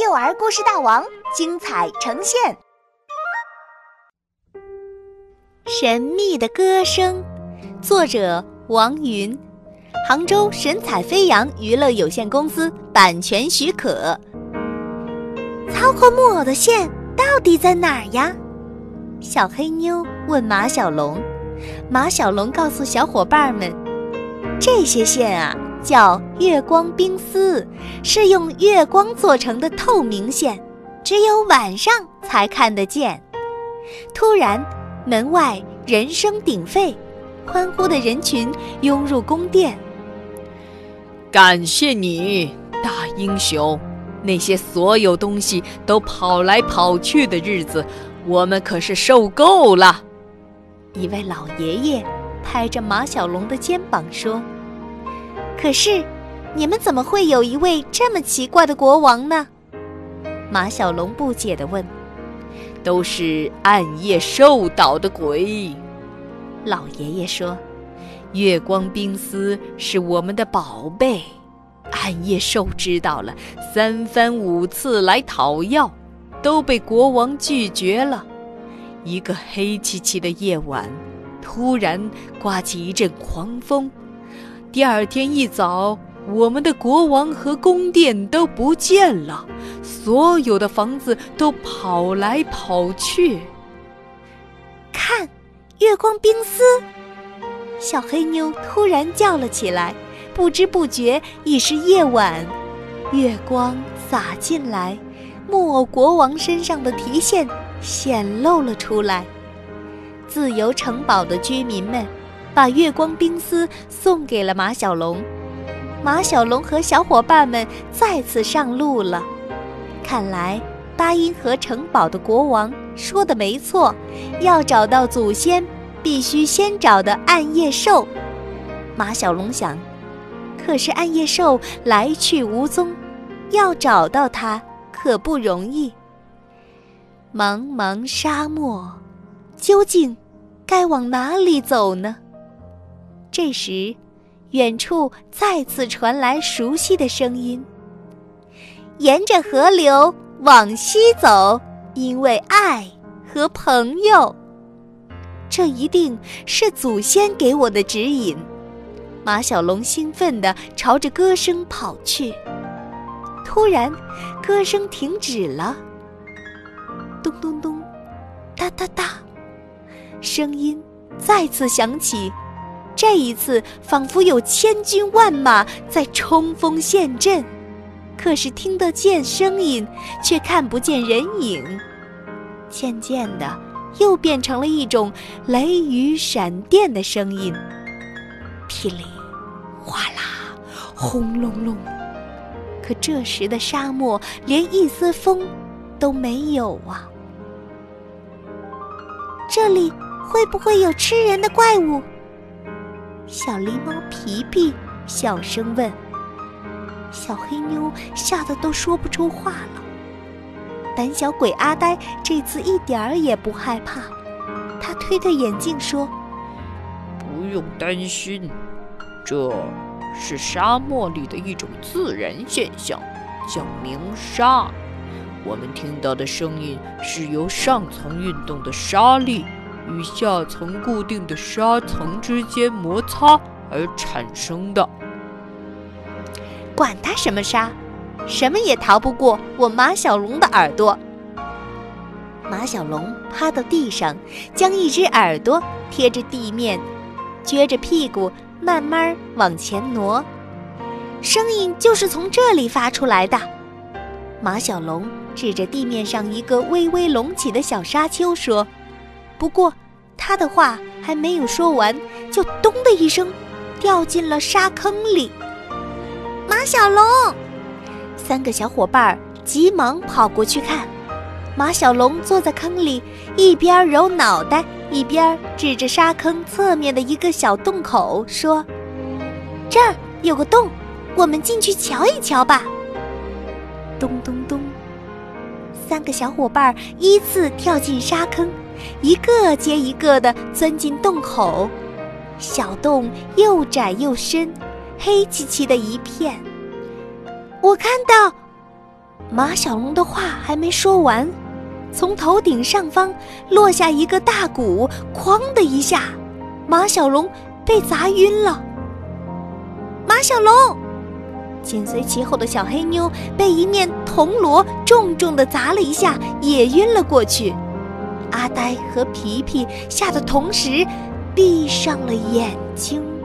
幼儿故事大王精彩呈现，《神秘的歌声》，作者王云，杭州神采飞扬娱乐有限公司版权许可。操控木偶的线到底在哪儿呀？小黑妞问马小龙。马小龙告诉小伙伴们：“这些线啊。”叫月光冰丝，是用月光做成的透明线，只有晚上才看得见。突然，门外人声鼎沸，欢呼的人群涌入宫殿。感谢你，大英雄！那些所有东西都跑来跑去的日子，我们可是受够了。一位老爷爷拍着马小龙的肩膀说。可是，你们怎么会有一位这么奇怪的国王呢？马小龙不解地问。“都是暗夜兽捣的鬼。”老爷爷说，“月光冰丝是我们的宝贝，暗夜兽知道了，三番五次来讨要，都被国王拒绝了。一个黑漆漆的夜晚，突然刮起一阵狂风。”第二天一早，我们的国王和宫殿都不见了，所有的房子都跑来跑去。看，月光冰丝！小黑妞突然叫了起来。不知不觉已是夜晚，月光洒进来，木偶国王身上的提线显露了出来。自由城堡的居民们。把月光冰丝送给了马小龙，马小龙和小伙伴们再次上路了。看来八音盒城堡的国王说的没错，要找到祖先，必须先找的暗夜兽。马小龙想，可是暗夜兽来去无踪，要找到它可不容易。茫茫沙漠，究竟该往哪里走呢？这时，远处再次传来熟悉的声音：“沿着河流往西走，因为爱和朋友。”这一定是祖先给我的指引。马小龙兴奋地朝着歌声跑去。突然，歌声停止了。咚咚咚，哒哒哒，声音再次响起。这一次，仿佛有千军万马在冲锋陷阵，可是听得见声音，却看不见人影。渐渐的，又变成了一种雷雨闪电的声音，噼里哗啦，轰隆隆。可这时的沙漠连一丝风都没有啊！这里会不会有吃人的怪物？小狸猫皮皮小声问：“小黑妞吓得都说不出话了。”胆小鬼阿呆这次一点儿也不害怕，他推推眼镜说：“不用担心，这是沙漠里的一种自然现象，叫鸣沙。我们听到的声音是由上层运动的沙粒。”与下层固定的沙层之间摩擦而产生的。管它什么沙，什么也逃不过我马小龙的耳朵。马小龙趴到地上，将一只耳朵贴着地面，撅着屁股慢慢往前挪。声音就是从这里发出来的。马小龙指着地面上一个微微隆起的小沙丘说。不过，他的话还没有说完，就“咚”的一声，掉进了沙坑里。马小龙，三个小伙伴急忙跑过去看，马小龙坐在坑里，一边揉脑袋，一边指着沙坑侧面的一个小洞口说：“这儿有个洞，我们进去瞧一瞧吧。”咚咚咚，三个小伙伴依次跳进沙坑。一个接一个的钻进洞口，小洞又窄又深，黑漆漆的一片。我看到，马小龙的话还没说完，从头顶上方落下一个大鼓，哐的一下，马小龙被砸晕了。马小龙，紧随其后的小黑妞被一面铜锣重重的砸了一下，也晕了过去。阿呆和皮皮吓得同时闭上了眼睛。